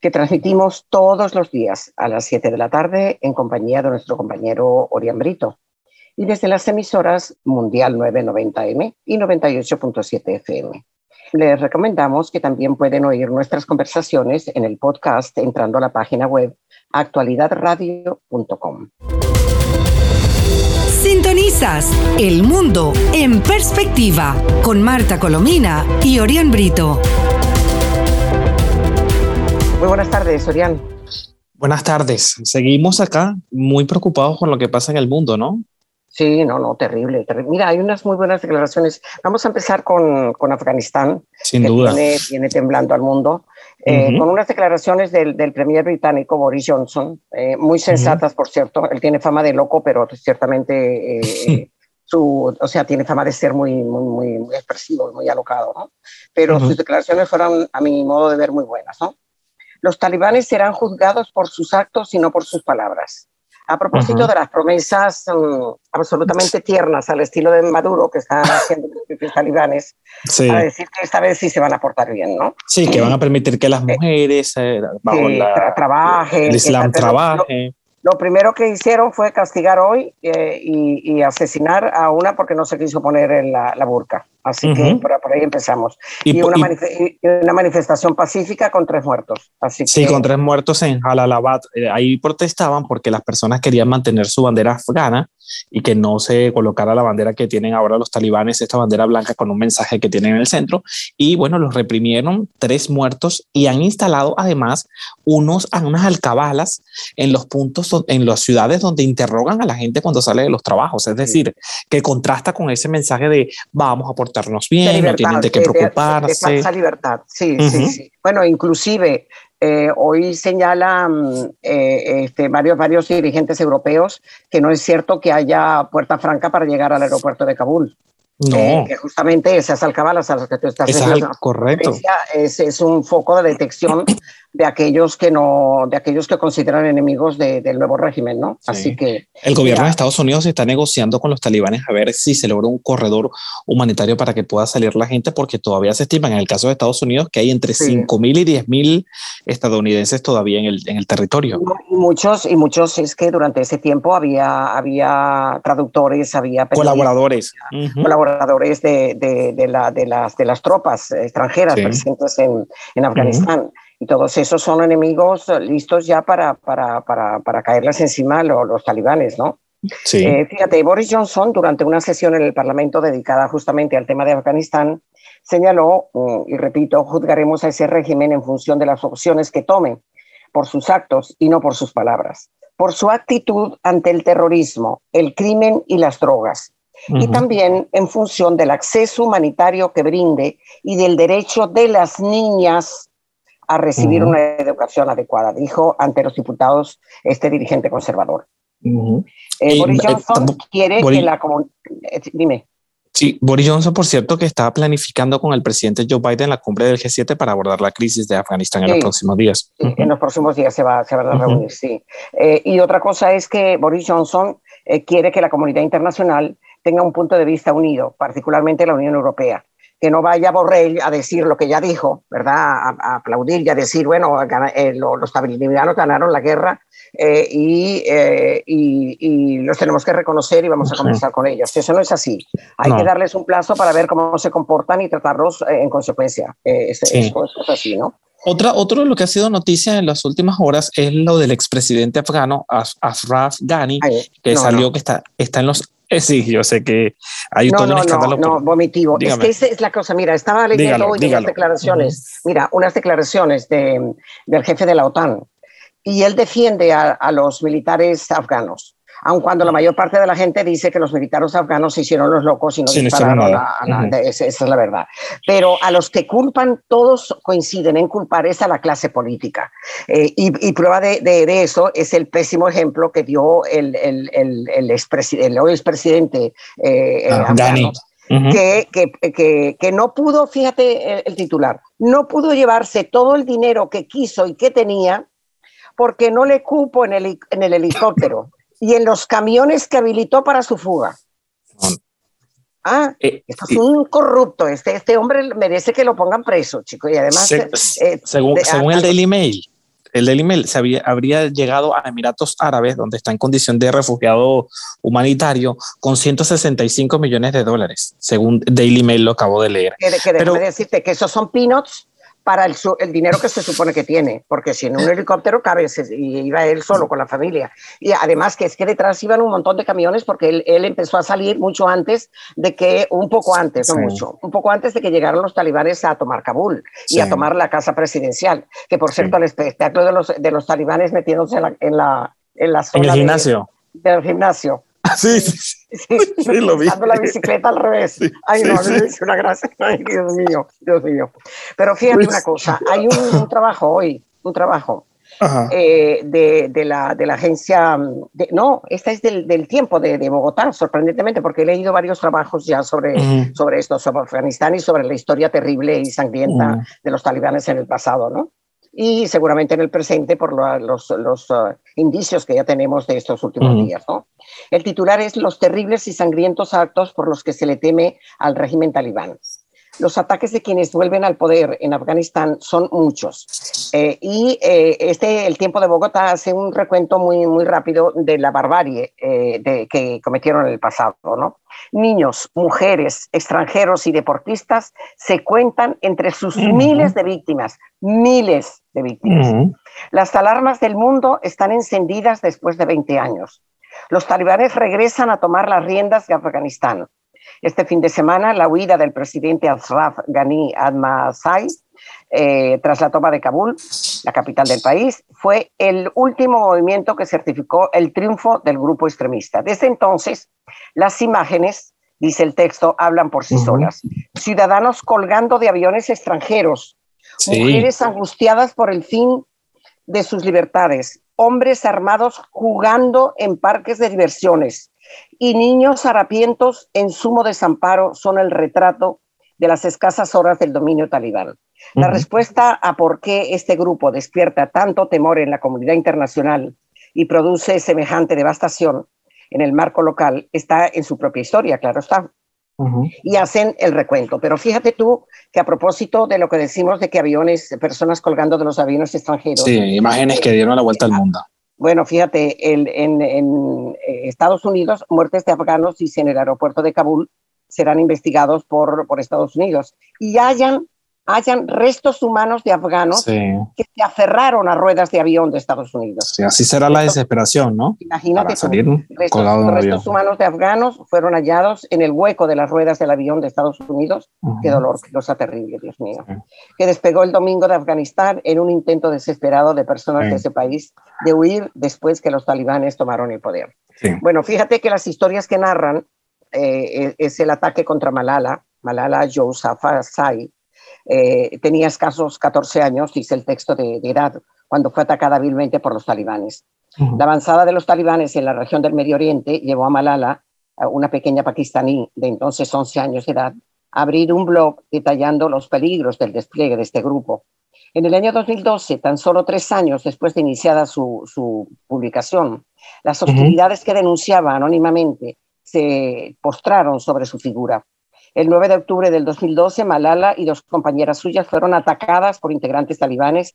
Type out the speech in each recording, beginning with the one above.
que transmitimos todos los días a las 7 de la tarde en compañía de nuestro compañero Orián Brito y desde las emisoras Mundial 990M y 98.7 FM. Les recomendamos que también pueden oír nuestras conversaciones en el podcast entrando a la página web actualidadradio.com. Sintonizas El Mundo en Perspectiva con Marta Colomina y Orián Brito. Muy buenas tardes, Orián. Buenas tardes. Seguimos acá muy preocupados por lo que pasa en el mundo, ¿no? Sí, no, no, terrible, Mira, hay unas muy buenas declaraciones. Vamos a empezar con, con Afganistán. Sin duda. Viene, temblando al mundo. Eh, con unas declaraciones del, del premier británico Boris Johnson, eh, muy sensatas, por cierto. Él tiene fama de loco, pero ciertamente eh, su, o sea, tiene fama de ser muy, muy, muy, expresivo, muy alocado, ¿no? Pero sus declaraciones fueron, a mi modo de ver, muy buenas, ¿no? Los talibanes serán juzgados por sus actos y no por sus palabras. A propósito de las promesas mm, absolutamente tiernas al estilo de Maduro que están haciendo los talibanes, sí. a decir que esta vez sí se van a portar bien, ¿no? Sí, que van a permitir que las mujeres eh, bajo la, trabajen, el Islam trabaje. Lo primero que hicieron fue castigar hoy eh, y, asesinar a una porque no se quiso poner en la, burca. Así que por, ahí empezamos. Y, una, manifestación pacífica con tres muertos. Así sí, con tres muertos en Jalalabad. Eh, ahí protestaban porque las personas querían mantener su bandera afgana y que no se colocara la bandera que tienen ahora los talibanes, esta bandera blanca con un mensaje que tienen en el centro. Y bueno, los reprimieron, tres muertos y han instalado además unos, unas alcabalas en los puntos, en las ciudades donde interrogan a la gente cuando sale de los trabajos. Es decir, que contrasta con ese mensaje de vamos a portarnos bien, no tienen de qué preocuparse. De, de libertad, sí, sí, sí. Bueno, inclusive eh, hoy señalan eh, este, varios, varios dirigentes europeos que no es cierto que haya puerta franca para llegar al aeropuerto de Kabul. No. Eh, que justamente esas alcabalas a las que tú estás es correcto. Es, es, un foco de detección de aquellos que no, de aquellos que consideran enemigos del nuevo régimen, ¿no? Así que el gobierno de Estados Unidos está negociando con los talibanes a ver si se logra un corredor humanitario para que pueda salir la gente, porque todavía se estima en el caso de Estados Unidos que hay entre sí. 5.000 y 10.000 estadounidenses todavía en el, en el territorio. Y muchos, y muchos es que durante ese tiempo había, había traductores, había colaboradores, colaboradores de, de, de, la, de, las, de las tropas extranjeras presentes en, en Afganistán. Y todos esos son enemigos listos ya para, para, para, para caerles encima los, los talibanes, ¿no? Sí. Eh, fíjate, Boris Johnson, durante una sesión en el Parlamento dedicada justamente al tema de Afganistán, señaló, mm, y repito, juzgaremos a ese régimen en función de las opciones que tomen, por sus actos y no por sus palabras, por su actitud ante el terrorismo, el crimen y las drogas, uh -huh. y también en función del acceso humanitario que brinde y del derecho de las niñas a recibir uh -huh. una educación adecuada, dijo ante los diputados este dirigente conservador. Uh -huh. eh, Boris Johnson eh, quiere Boris, que la comunidad... Eh, dime. Sí, Boris Johnson, por cierto, que está planificando con el presidente Joe Biden la cumbre del G7 para abordar la crisis de Afganistán sí, en los próximos días. Sí, uh -huh. En los próximos días se, va, se van a reunir, sí. Eh, y otra cosa es que Boris Johnson eh, quiere que la comunidad internacional tenga un punto de vista unido, particularmente la Unión Europea que no vaya Borrell a decir lo que ya dijo, ¿verdad? A, a aplaudir y a decir, bueno, eh, lo, los estadounidenses ganaron la guerra eh, y, eh, y, y, los tenemos que reconocer y vamos a conversar sí. con ellos. Eso no es así. Hay no. que darles un plazo para ver cómo se comportan y tratarlos en consecuencia. Es, sí. eso, es así, ¿no? Otra, otro de lo que ha sido noticia en las últimas horas es lo del expresidente afgano Ashraf Ghani, Ay, que no, salió no. que está, está en los eh, sí, yo sé que hay no, todo no, un escándalo. No, no, vomitivo. Dígame. Es que esa es la cosa. Mira, estaba leyendo hoy unas declaraciones, uh -huh. mira, unas declaraciones de, del jefe de la OTAN y él defiende a, a los militares afganos. Aun cuando la mayor parte de la gente dice que los militares afganos se hicieron los locos y no dispararon a, esa, es la verdad. Pero a los que culpan, todos coinciden en culpar es a la clase política. Eh, y, prueba de, de, eso es el pésimo ejemplo que dio el, el, el, el expresidente, hoy expresidente eh, ah, que, que, que, no pudo, fíjate el, titular, no pudo llevarse todo el dinero que quiso y que tenía porque no le cupo en el, en el helicóptero y en los camiones que habilitó para su fuga. Ah, eh, esto es un corrupto. Este, este hombre merece que lo pongan preso, chico. Y además, eh, eh, según, según el Daily Mail, el Daily Mail se había, habría llegado a Emiratos Árabes, donde está en condición de refugiado humanitario, con 165 millones de dólares, según Daily Mail lo acabo de leer. Que, que Pero, decirte que esos son peanuts para el, el, dinero que se supone que tiene, porque si en un helicóptero cabe y iba él solo con la familia. Y además que es que detrás iban un montón de camiones porque él, él empezó a salir mucho antes de que, un poco antes, no mucho, un poco antes de que llegaran los talibanes a tomar Kabul y a tomar la casa presidencial, que por cierto el espectáculo de los, de los talibanes metiéndose en la, en la, en la zona el gimnasio. del gimnasio. Sí, sí, sí, lo vi. la bicicleta al revés. Ay, no, me hizo una gracia. Ay, Dios mío, Dios mío. Pero fíjate una cosa, hay un, trabajo hoy, un trabajo eh, de, de, la, de la agencia, de, no, esta es del, del tiempo de, de, Bogotá, sorprendentemente, porque he leído varios trabajos ya sobre, sobre esto, sobre Afganistán y sobre la historia terrible y sangrienta de los talibanes en el pasado, ¿no? Y seguramente en el presente por los, los uh, indicios que ya tenemos de estos últimos días. ¿no? El titular es Los terribles y sangrientos actos por los que se le teme al régimen talibán. Los ataques de quienes vuelven al poder en Afganistán son muchos. Eh, y eh, este, el tiempo de Bogotá hace un recuento muy, muy rápido de la barbarie eh, de, que cometieron en el pasado. ¿no? Niños, mujeres, extranjeros y deportistas se cuentan entre sus miles de víctimas, miles de víctimas. Las alarmas del mundo están encendidas después de 20 años. Los talibanes regresan a tomar las riendas de Afganistán. Este fin de semana, la huida del presidente Ashraf Ghani Admasai eh, tras la toma de Kabul, la capital del país, fue el último movimiento que certificó el triunfo del grupo extremista. Desde entonces, las imágenes, dice el texto, hablan por sí solas. Ciudadanos colgando de aviones extranjeros, mujeres angustiadas por el fin de sus libertades, hombres armados jugando en parques de diversiones, y niños harapientos en sumo desamparo son el retrato de las escasas horas del dominio talibán. La respuesta a por qué este grupo despierta tanto temor en la comunidad internacional y produce semejante devastación en el marco local está en su propia historia, claro está. Y hacen el recuento. Pero fíjate tú que a propósito de lo que decimos de que aviones, personas colgando de los aviones extranjeros. Sí, imágenes que dieron la vuelta al mundo. Bueno, fíjate, en, eh, Estados Unidos, muertes de afganos y en el aeropuerto de Kabul serán investigados por, por Estados Unidos. Y hayan hayan restos humanos de afganos que se aferraron a ruedas de avión de Estados Unidos. Sí, así será la desesperación, ¿no? Imagínate, salir restos, restos humanos de afganos fueron hallados en el hueco de las ruedas del avión de Estados Unidos. Qué dolor, qué cosa terrible, Dios mío. Que despegó el domingo de Afganistán en un intento desesperado de personas de ese país de huir después que los talibanes tomaron el poder. Bueno, fíjate que las historias que narran eh, es el ataque contra Malala, Malala Yousafzai, eh, tenía escasos 14 años, dice el texto de, edad, cuando fue atacada hábilmente por los talibanes. La avanzada de los talibanes en la región del Medio Oriente llevó a Malala, una pequeña pakistaní de entonces 11 años de edad, a abrir un blog detallando los peligros del despliegue de este grupo. En el año 2012, tan solo tres años después de iniciada su, publicación, las hostilidades que denunciaba anónimamente se postraron sobre su figura. El 9 de octubre del 2012, Malala y dos compañeras suyas fueron atacadas por integrantes talibanes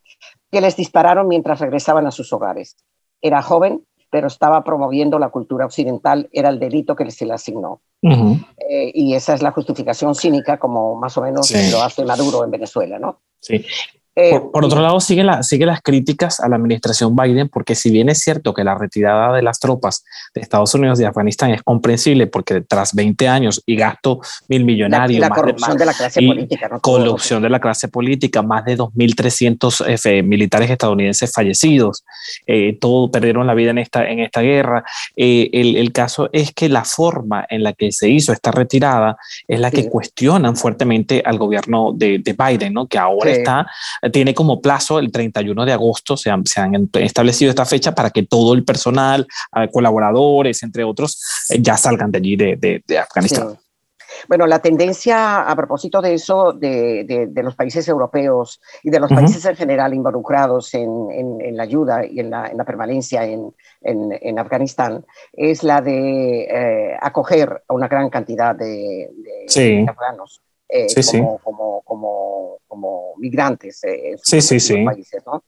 que les dispararon mientras regresaban a sus hogares. Era joven, pero estaba promoviendo la cultura occidental, era el delito que se le asignó. Eh, y esa es la justificación cínica, como más o menos lo hace Maduro en Venezuela, ¿no? Sí. Eh, por, otro lado, sigue, la, sigue las críticas a la administración Biden, porque si bien es cierto que la retirada de las tropas de Estados Unidos y Afganistán es comprensible, porque tras 20 años y gasto mil millonarios, la, corrupción de, la clase política, ¿no? corrupción de la clase política, más de 2.300 militares estadounidenses fallecidos, eh, todos perdieron la vida en esta, en esta guerra. Eh, el, el, caso es que la forma en la que se hizo esta retirada es la que cuestionan fuertemente al gobierno de, de Biden, ¿no? que ahora está tiene como plazo el 31 de agosto, se han, se han establecido esta fecha para que todo el personal, eh, colaboradores, entre otros, eh, ya salgan de allí, de, de, Afganistán. Bueno, la tendencia a propósito de eso, de, de los países europeos y de los países en general involucrados en, en, la ayuda y en la, en la permanencia en, en, Afganistán, es la de eh, acoger a una gran cantidad de, afganos. Como, como, como, como, migrantes eh, en sí, sí, sí. países. ¿no?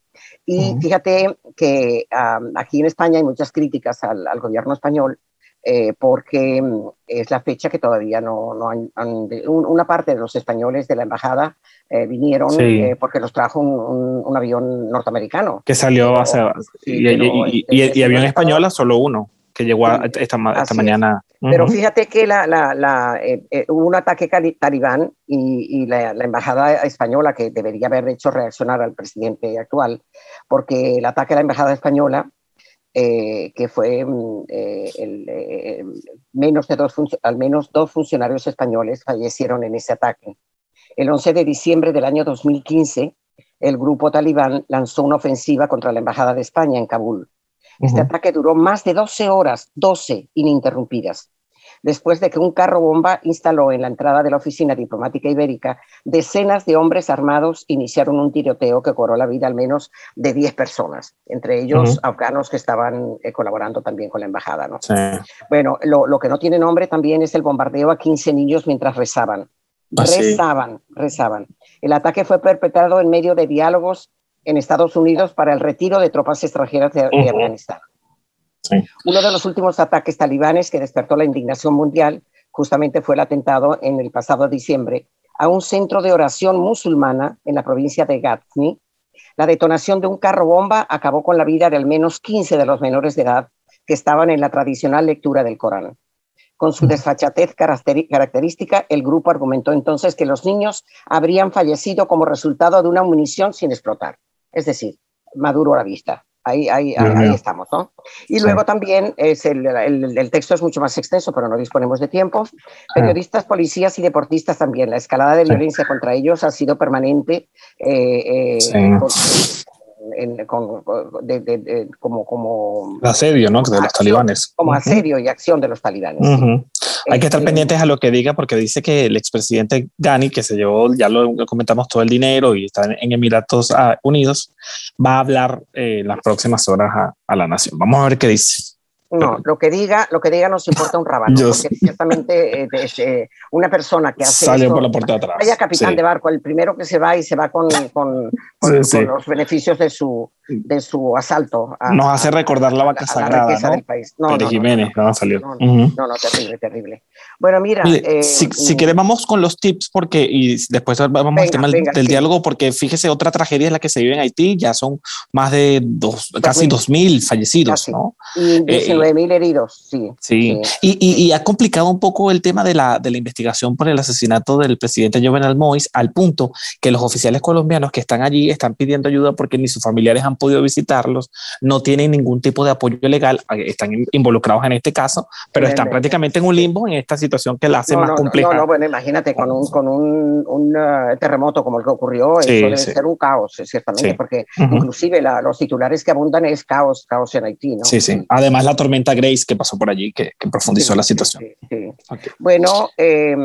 Y fíjate que aquí en España hay muchas críticas al, al gobierno español eh, porque mm, es la fecha que todavía no, no han, una parte de los españoles de la embajada eh, vinieron porque los trajo un, un, avión norteamericano. Que salió hace... y, y, y, avión española solo uno que llegó esta, esta mañana. Pero fíjate que la, la, eh, eh, hubo un ataque talibán y, y la, embajada española, que debería haber hecho reaccionar al presidente actual, porque el ataque a la embajada española, eh, que fue mm, el, menos de dos, al menos dos funcionarios españoles fallecieron en ese ataque. El 11 de diciembre del año 2015, el grupo talibán lanzó una ofensiva contra la embajada de España en Kabul este ataque duró más de 12 horas, 12 ininterrumpidas, después de que un carro bomba instaló en la entrada de la oficina diplomática ibérica, decenas de hombres armados iniciaron un tiroteo que cobró la vida al menos de 10 personas, entre ellos afganos que estaban eh, colaborando también con la embajada. ¿no? Bueno, lo, que no tiene nombre también es el bombardeo a 15 niños mientras rezaban. Ah, rezaban, rezaban. El ataque fue perpetrado en medio de diálogos en Estados Unidos para el retiro de tropas extranjeras de, Afganistán. Uno de los últimos ataques talibanes que despertó la indignación mundial justamente fue el atentado en el pasado diciembre a un centro de oración musulmana en la provincia de Ghazni. La detonación de un carro bomba acabó con la vida de al menos 15 de los menores de edad que estaban en la tradicional lectura del Corán. Con su desfachatez característica, el grupo argumentó entonces que los niños habrían fallecido como resultado de una munición sin explotar. Es decir, Maduro a la vista. Ahí, ahí, ahí estamos, ¿no? Y luego también es el, el, texto es mucho más extenso, pero no disponemos de tiempo. Ah. Periodistas, policías y deportistas también. La escalada de violencia contra ellos ha sido permanente. Eh, eh, como, como asedio, ¿no? De los talibanes. Como asedio y acción de los talibanes. Hay que estar este, pendientes a lo que diga porque dice que el expresidente Ghani, que se llevó, ya lo comentamos, todo el dinero y está en Emiratos ah, Unidos, va a hablar eh, las próximas horas a, a la nación. Vamos a ver qué dice. No, lo que diga, lo que diga nos importa un rabano, porque ciertamente eh, eh, una persona que hace sale por la puerta de atrás. Vaya capitán de barco, el primero que se va y se va con, con, con, los beneficios de su de su asalto. nos hace recordar la vaca sagrada, ¿no? del país. No, no, Jiménez, no, salió. No, no, terrible, terrible. Bueno, mira. Eh, si, si quieres, vamos con los tips, porque y después vamos al tema del, diálogo, porque fíjese, otra tragedia es la que se vive en Haití, ya son más de dos, casi dos mil fallecidos, ¿no? Y 19 mil heridos, sí. Sí, Y, y, y, ha complicado un poco el tema de la, de la investigación por el asesinato del presidente Jovenel Moïse, al punto que los oficiales colombianos que están allí están pidiendo ayuda porque ni sus familiares han podido visitarlos, no tienen ningún tipo de apoyo legal, están involucrados en este caso, pero están prácticamente en un limbo en esta situación que la hace más compleja. No, no, bueno, imagínate, con un, con un, un uh, terremoto como el que ocurrió, eso debe ser un caos, ciertamente, porque inclusive la, los titulares que abundan es caos, caos en Haití, ¿no? Sí, sí. Además la tormenta Grace que pasó por allí, que, que profundizó la situación. Bueno, eh,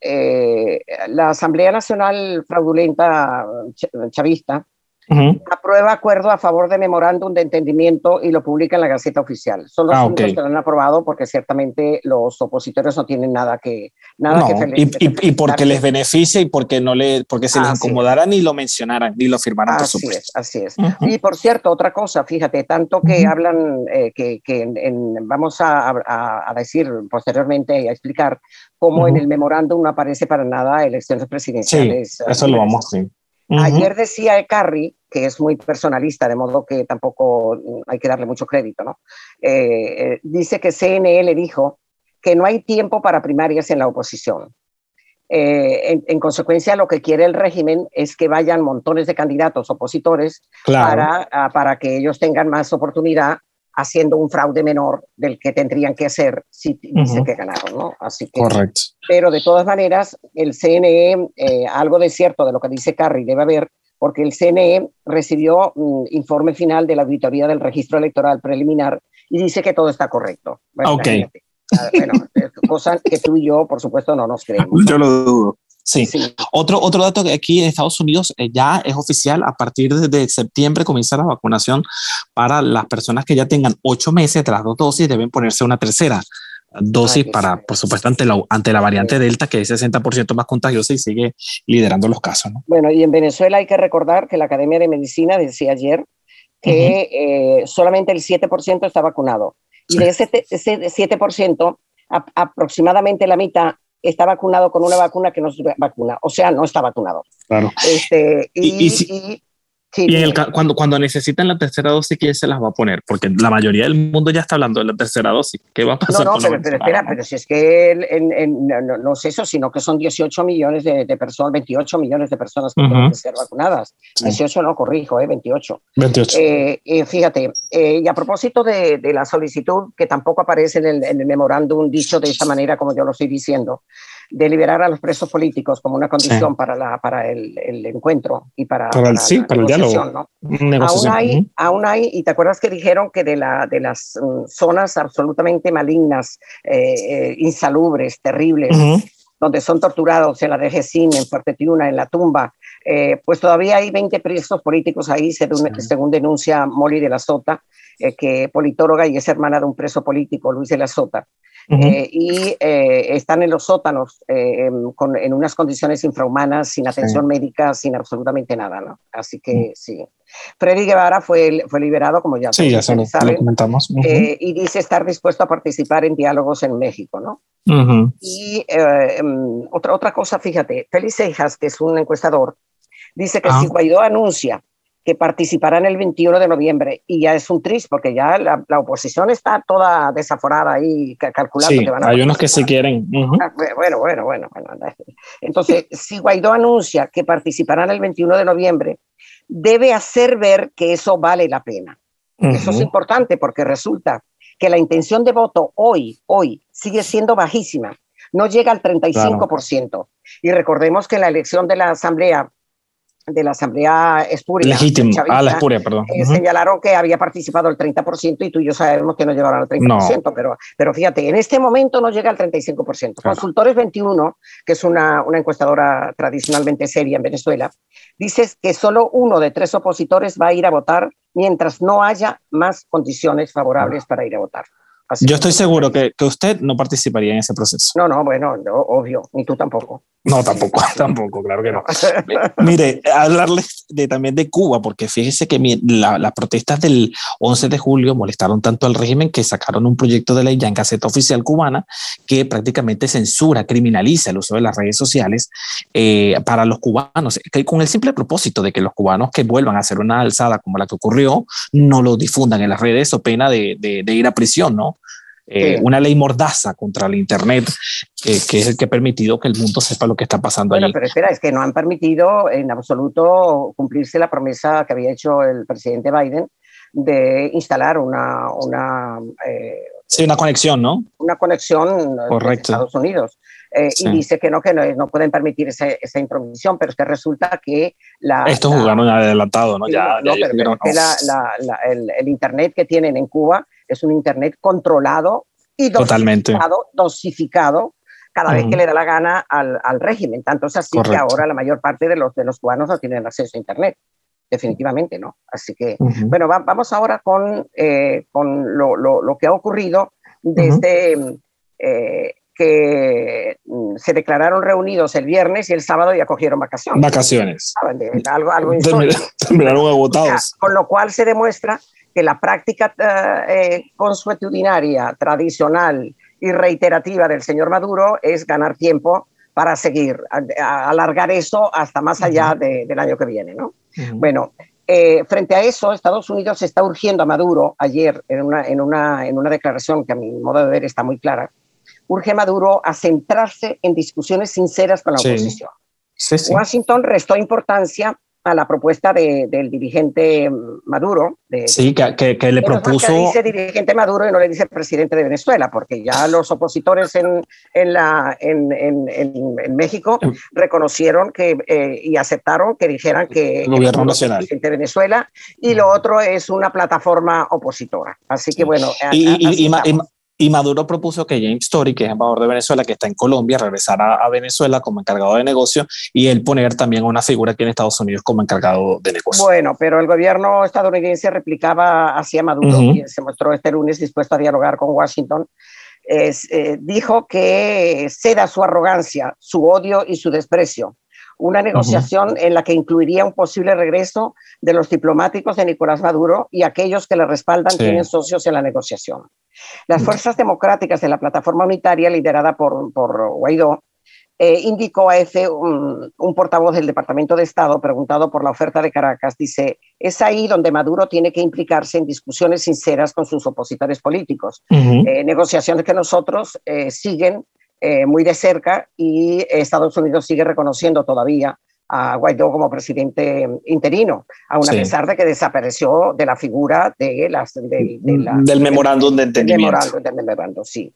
eh, la Asamblea Nacional Fraudulenta Chavista aprueba acuerdo a favor de memorándum de entendimiento y lo publica en la Gaceta Oficial. Son los ah, que lo han aprobado porque ciertamente los opositores no tienen nada que nada que y, y, y, porque les beneficia y porque no le porque se les incomodara ni lo mencionaran ni lo firmaran así por Es, así es. Y por cierto, otra cosa, fíjate, tanto que hablan eh, que, que en, vamos a, a, a, decir posteriormente y a explicar cómo en el memorándum no aparece para nada elecciones presidenciales. Sí, eso lo vamos a Ayer decía Carri, que es muy personalista, de modo que tampoco hay que darle mucho crédito, ¿no? Eh, eh, dice que CNE le dijo que no hay tiempo para primarias en la oposición. Eh, en, consecuencia, lo que quiere el régimen es que vayan montones de candidatos opositores para, ah, para que ellos tengan más oportunidad haciendo un fraude menor del que tendrían que hacer si dicen que ganaron, ¿no? Así que, Correcto. Pero de todas maneras, el CNE, eh, algo de cierto de lo que dice Carri debe haber, porque el CNE recibió un mm, informe final de la auditoría del registro electoral preliminar y dice que todo está correcto. Bueno, ok. Ah, bueno, cosa que tú y yo, por supuesto, no nos creemos. Yo lo dudo. Sí. Otro, otro dato que aquí en Estados Unidos eh, ya es oficial, a partir de, septiembre comienza la vacunación para las personas que ya tengan ocho meses de las dos dosis, deben ponerse una tercera dosis para, por supuesto, ante la, ante la variante Delta, que es 60% más contagiosa y sigue liderando los casos. Bueno, y en Venezuela hay que recordar que la Academia de Medicina decía ayer que eh, solamente el 7% está vacunado. Y de ese, ese 7%, aproximadamente la mitad está vacunado con una vacuna que no es vacuna, o sea, no está vacunado. Claro. Este, y, y cuando, cuando necesitan la tercera dosis, ¿quién se las va a poner? Porque la mayoría del mundo ya está hablando de la tercera dosis. ¿Qué va a pasar? No, no, pero, espera, pero si es que no, es eso, sino que son 18 millones de, personas, 28 millones de personas que tienen que ser vacunadas. 18 no, corrijo, eh, 28. 28. Eh, eh, fíjate, eh, y a propósito de, la solicitud, que tampoco aparece en el, en el memorándum dicho de esta manera como yo lo estoy diciendo, de liberar a los presos políticos como una condición para, la, para el, el, encuentro y para, para, el, sí, para el diálogo. Aún hay, aún hay, y te acuerdas que dijeron que de, la, de las mm, zonas absolutamente malignas, eh, eh, insalubres, terribles, donde son torturados en la DGCIN, en Fuerte Tiuna, en la tumba, eh, pues todavía hay 20 presos políticos ahí, según, denuncia Molly de la Sota, que politóloga y es hermana de un preso político, Luis de la Sota. Eh, y eh, están en los sótanos eh, en unas condiciones infrahumanas, sin atención médica, sin absolutamente nada, ¿no? Así que sí. Freddy Guevara fue, fue liberado, como ya, sí, ya se lo, comentamos. y dice estar dispuesto a participar en diálogos en México, ¿no? Y em, otra, otra cosa, fíjate, Félix Cejas, que es un encuestador, dice que si ah. Guaidó anuncia que participarán el 21 de noviembre y ya es un triste porque ya la, oposición está toda desaforada ahí calculando que van a hay unos que sí quieren. Ah, bueno, bueno, bueno, bueno. Entonces, si Guaidó anuncia que participarán el 21 de noviembre, debe hacer ver que eso vale la pena. Eso es importante porque resulta que la intención de voto hoy, hoy, sigue siendo bajísima. No llega al 35%. Y recordemos que en la elección de la Asamblea de la Asamblea Espuria. Legítimo, ah, la Espuria, perdón. Eh, señalaron que había participado el 30% y tú y yo sabemos que no llegaron al 30%, pero, pero fíjate, en este momento no llega al 35%. Consultores 21, que es una, una encuestadora tradicionalmente seria en Venezuela, dice que solo uno de tres opositores va a ir a votar mientras no haya más condiciones favorables para ir a votar. Yo estoy seguro que, que, usted no participaría en ese proceso. No, no, bueno, obvio, ni tú tampoco. No, tampoco, tampoco, claro que no. Mire, hablarles de, también de Cuba, porque fíjese que las protestas del 11 de julio molestaron tanto al régimen que sacaron un proyecto de ley ya en caseta oficial cubana que prácticamente censura, criminaliza el uso de las redes sociales eh, para los cubanos, que con el simple propósito de que los cubanos que vuelvan a hacer una alzada como la que ocurrió no lo difundan en las redes o pena de, de ir a prisión, ¿no? Eh, una ley mordaza contra el Internet, que es el que ha permitido que el mundo sepa lo que está pasando bueno, Pero espera, es que no han permitido en absoluto cumplirse la promesa que había hecho el presidente Biden de instalar una... una eh, sí, una conexión, ¿no? Una conexión Correcto. Estados Unidos. Eh, y dice que no, que no, pueden permitir esa, esa intromisión, pero es que resulta que la... Esto jugaron adelantado, ¿no? ya, no, pero, que el, el, Internet que tienen en Cuba es un Internet controlado y dosificado, dosificado cada vez que le da la gana al, al régimen. Tanto es así que ahora la mayor parte de los, de los cubanos no tienen acceso a Internet. Definitivamente no. Así que, bueno, vamos ahora con, eh, con lo, lo, lo, que ha ocurrido desde eh, que mm, se declararon reunidos el viernes y el sábado ya cogieron vacaciones. Vacaciones. algo, algo Terminaron agotados. con lo cual se demuestra que la práctica eh, eh, consuetudinaria, tradicional y reiterativa del señor Maduro es ganar tiempo para seguir, alargar eso hasta más allá del año que viene, ¿no? Bueno, eh, frente a eso, Estados Unidos está urgiendo a Maduro ayer en una, en, una, en una declaración que a mi modo de ver está muy clara, urge a Maduro a centrarse en discusiones sinceras con la oposición. Washington restó importancia a la propuesta del dirigente Maduro. De, sí, que, que, le propuso. Que dice dirigente Maduro y no le dice presidente de Venezuela, porque ya los opositores en, en, la, en, en México em. reconocieron que eh, y aceptaron que dijeran que el gobierno nacional presidente de Venezuela y lo otro es una plataforma opositora. Así que bueno. Y, y, y Maduro propuso que James Story, que es embajador de Venezuela, que está en Colombia, regresara a Venezuela como encargado de negocio y él poner también una figura aquí en Estados Unidos como encargado de negocio. Bueno, pero el gobierno estadounidense replicaba hacia Maduro, y se mostró este lunes dispuesto a dialogar con Washington. Eh, dijo que ceda su arrogancia, su odio y su desprecio una negociación en la que incluiría un posible regreso de los diplomáticos de Nicolás Maduro y aquellos que le respaldan tienen socios en la negociación. Las fuerzas democráticas de la plataforma unitaria liderada por, por Guaidó eh, indicó a EFE un, portavoz del Departamento de Estado preguntado por la oferta de Caracas, dice, es ahí donde Maduro tiene que implicarse en discusiones sinceras con sus opositores políticos, eh, negociaciones que nosotros eh, siguen muy de cerca y Estados Unidos sigue reconociendo todavía a Guaidó como presidente interino, aun a pesar de que desapareció de la figura de las, del memorándum de entendimiento. Del memorándum, sí.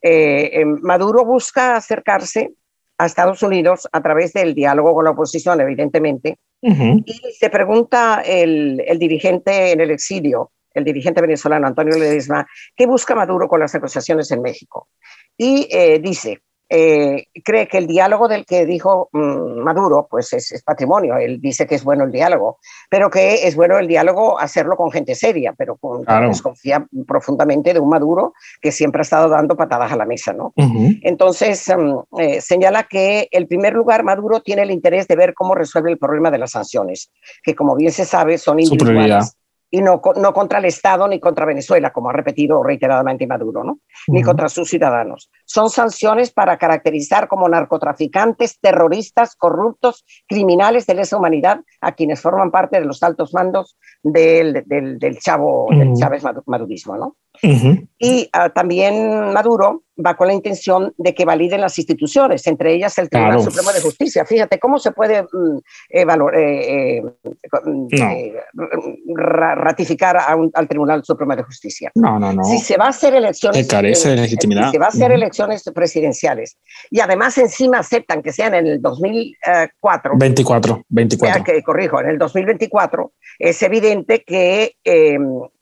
Eh, eh, Maduro busca acercarse a Estados Unidos a través del diálogo con la oposición, evidentemente, y se pregunta el, el, dirigente en el exilio, el dirigente venezolano Antonio Ledesma, ¿qué busca Maduro con las negociaciones en México? Y eh, dice, eh, cree que el diálogo del que dijo mm, Maduro, pues es, patrimonio. Él dice que es bueno el diálogo, pero que es bueno el diálogo hacerlo con gente seria, pero con, desconfía profundamente de un Maduro que siempre ha estado dando patadas a la mesa, ¿no? Entonces mm, eh, señala que el primer lugar Maduro tiene el interés de ver cómo resuelve el problema de las sanciones, que como bien se sabe son individuales y no, no contra el Estado ni contra Venezuela, como ha repetido reiteradamente Maduro, ¿no? ni contra sus ciudadanos. Son sanciones para caracterizar como narcotraficantes, terroristas, corruptos, criminales de lesa humanidad a quienes forman parte de los altos mandos del, del, del chavo, del Chávez madurismo. ¿no? Y ah, también Maduro va con la intención de que validen las instituciones, entre ellas el Tribunal Supremo de Justicia. Fíjate cómo se puede mm, eh, eh, mm, eh, ratificar al Tribunal Supremo de Justicia. No, no, no. Si se va a hacer elecciones, carece de legitimidad. Si se va a hacer elecciones presidenciales y además encima aceptan que sean en el 2004. 24, 24. Que, corrijo, en el 2024 es evidente que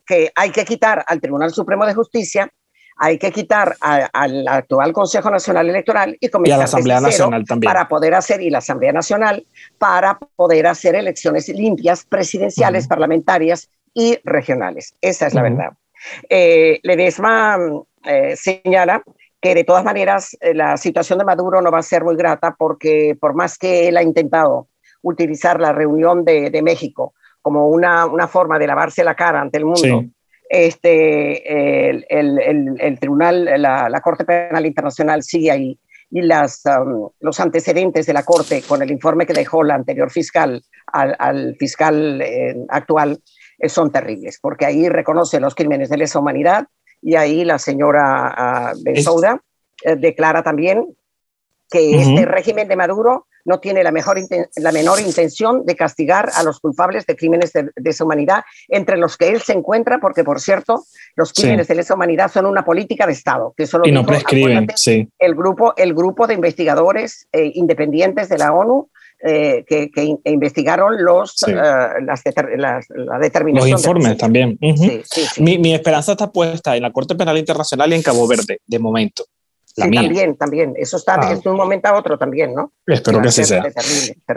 que hay que quitar al Tribunal Supremo de Justicia, hay que quitar al actual Consejo Nacional Electoral y, comenzar a la Asamblea Nacional también. Para poder hacer, y la Asamblea Nacional, para poder hacer elecciones limpias, presidenciales, parlamentarias y regionales. Esa es la verdad. Eh, Ledesma eh, señala que de todas maneras eh, la situación de Maduro no va a ser muy grata porque por más que él ha intentado utilizar la reunión de, de México como una, una forma de lavarse la cara ante el mundo. Este, el, el, el, tribunal, la, la, Corte Penal Internacional sigue ahí. Y las, um, los antecedentes de la Corte con el informe que dejó la anterior fiscal al, al fiscal eh, actual eh, son terribles, porque ahí reconoce los crímenes de lesa humanidad y ahí la señora uh, Bensouda eh, declara también que este régimen de Maduro no tiene la, mejor la menor intención de castigar a los culpables de crímenes de, esa humanidad, entre los que él se encuentra, porque por cierto, los crímenes de lesa humanidad son una política de Estado. Que y no prescriben, sí. El grupo, el grupo de investigadores eh, independientes de la ONU eh, que, investigaron los, eh, las, la determinación. Los informes también. mi, mi, esperanza está puesta en la Corte Penal Internacional y en Cabo Verde, de momento también, también. Eso está ah. de un momento a otro también, ¿no? Espero que así sea.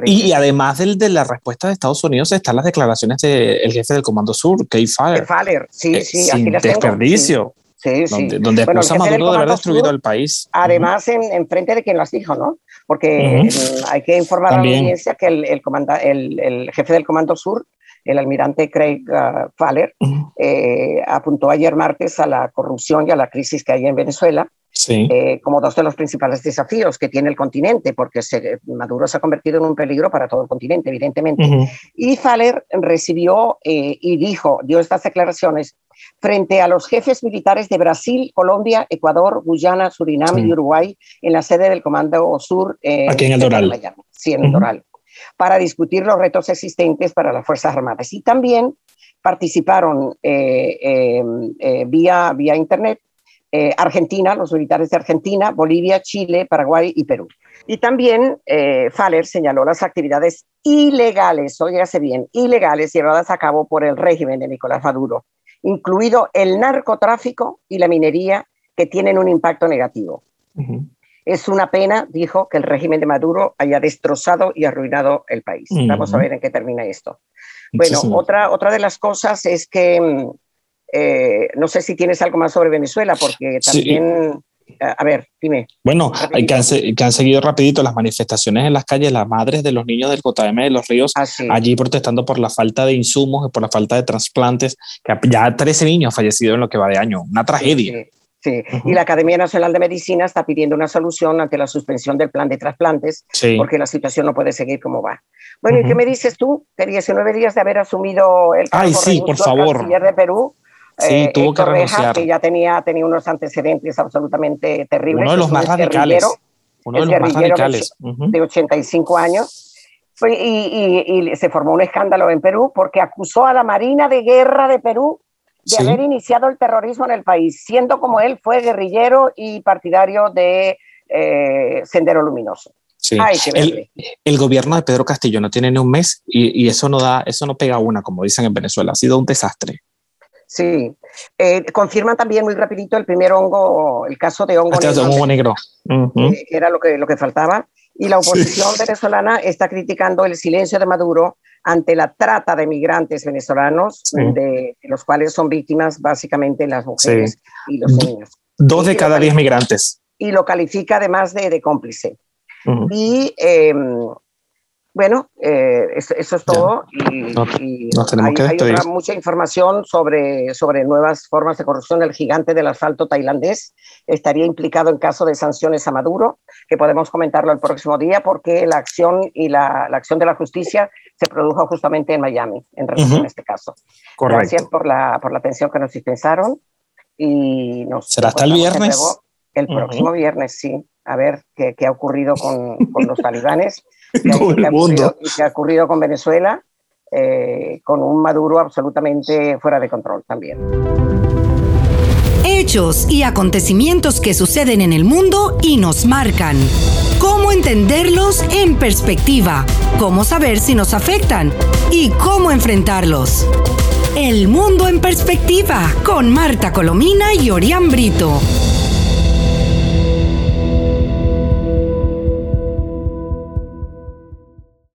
Y, además del, de la respuesta de Estados Unidos están las declaraciones del jefe del Comando Sur, Kay Faller. Faller, sí, eh, sí. Sin desperdicio. Sí, sí. Donde, donde bueno, Maduro de haber destruido el país. Además, en, frente de quien las dijo, ¿no? Porque hay que informar a la audiencia que el, el, el, jefe del Comando Sur el almirante Craig uh, Faller, eh, apuntó ayer martes a la corrupción y a la crisis que hay en Venezuela eh, como dos de los principales desafíos que tiene el continente, porque Maduro se ha convertido en un peligro para todo el continente, evidentemente. Y Faller recibió eh, y dijo, dio estas declaraciones frente a los jefes militares de Brasil, Colombia, Ecuador, Guyana, Surinam y Uruguay en la sede del Comando Sur. Eh, Aquí en el Doral. Sí, en el Doral. Para discutir los retos existentes para las Fuerzas Armadas. Y también participaron vía, vía Internet eh, Argentina, los militares de Argentina, Bolivia, Chile, Paraguay y Perú. Y también eh, Faller señaló las actividades ilegales, óigase bien, ilegales llevadas a cabo por el régimen de Nicolás Maduro, incluido el narcotráfico y la minería, que tienen un impacto negativo. Es una pena, dijo, que el régimen de Maduro haya destrozado y arruinado el país. Vamos a ver en qué termina esto. Bueno, otra, otra de las cosas es que mm, eh, no sé si tienes algo más sobre Venezuela, porque también... A ver, dime. Bueno, que han, que han, seguido rapidito las manifestaciones en las calles, las madres de los niños del JM de los Ríos, ah, allí protestando por la falta de insumos y por la falta de trasplantes, que ya 13 niños han fallecido en lo que va de año, una tragedia. Sí, y la Academia Nacional de Medicina está pidiendo una solución ante la suspensión del plan de trasplantes, porque la situación no puede seguir como va. Bueno, ¿y qué me dices tú? Que 19 días de haber asumido el Ay, sí, por favor. de Perú, Sí, eh, tuvo que renunciar. que ya tenía, tenía unos antecedentes absolutamente terribles. Uno de los más radicales. Uno de los más radicales. De, 85 años. Y, y, se formó un escándalo en Perú porque acusó a la Marina de Guerra de Perú de haber iniciado el terrorismo en el país, siendo como él fue guerrillero y partidario de eh, Sendero Luminoso. Sí. el, el, gobierno de Pedro Castillo no tiene ni un mes y, y, eso no da, eso no pega una, como dicen en Venezuela. Ha sido un desastre. Sí. Eh, confirman también muy rapidito el primer hongo, el caso de hongo negro. negro. Eh, que era lo que, lo que faltaba. Y la oposición venezolana está criticando el silencio de Maduro ante la trata de migrantes venezolanos, de, los cuales son víctimas básicamente las mujeres y los niños. Dos de cada diez migrantes. Y lo califica además de, de cómplice. Y em, bueno, eh, eso, es todo. Y, hay, mucha información sobre, sobre nuevas formas de corrupción. del gigante del asfalto tailandés estaría implicado en caso de sanciones a Maduro, que podemos comentarlo el próximo día, porque la acción y la, acción de la justicia se produjo justamente en Miami, en relación a este caso. Gracias por la, por la atención que nos dispensaron. Y nos ¿Será hasta el viernes? El próximo viernes, sí. A ver qué, qué ha ocurrido con, con los talibanes. que, ha ocurrido con Venezuela, eh, con un Maduro absolutamente fuera de control también. Hechos y acontecimientos que suceden en el mundo y nos marcan. ¿Cómo entenderlos en perspectiva? ¿Cómo saber si nos afectan? ¿Y cómo enfrentarlos? El mundo en perspectiva con Marta Colomina y Orián Brito.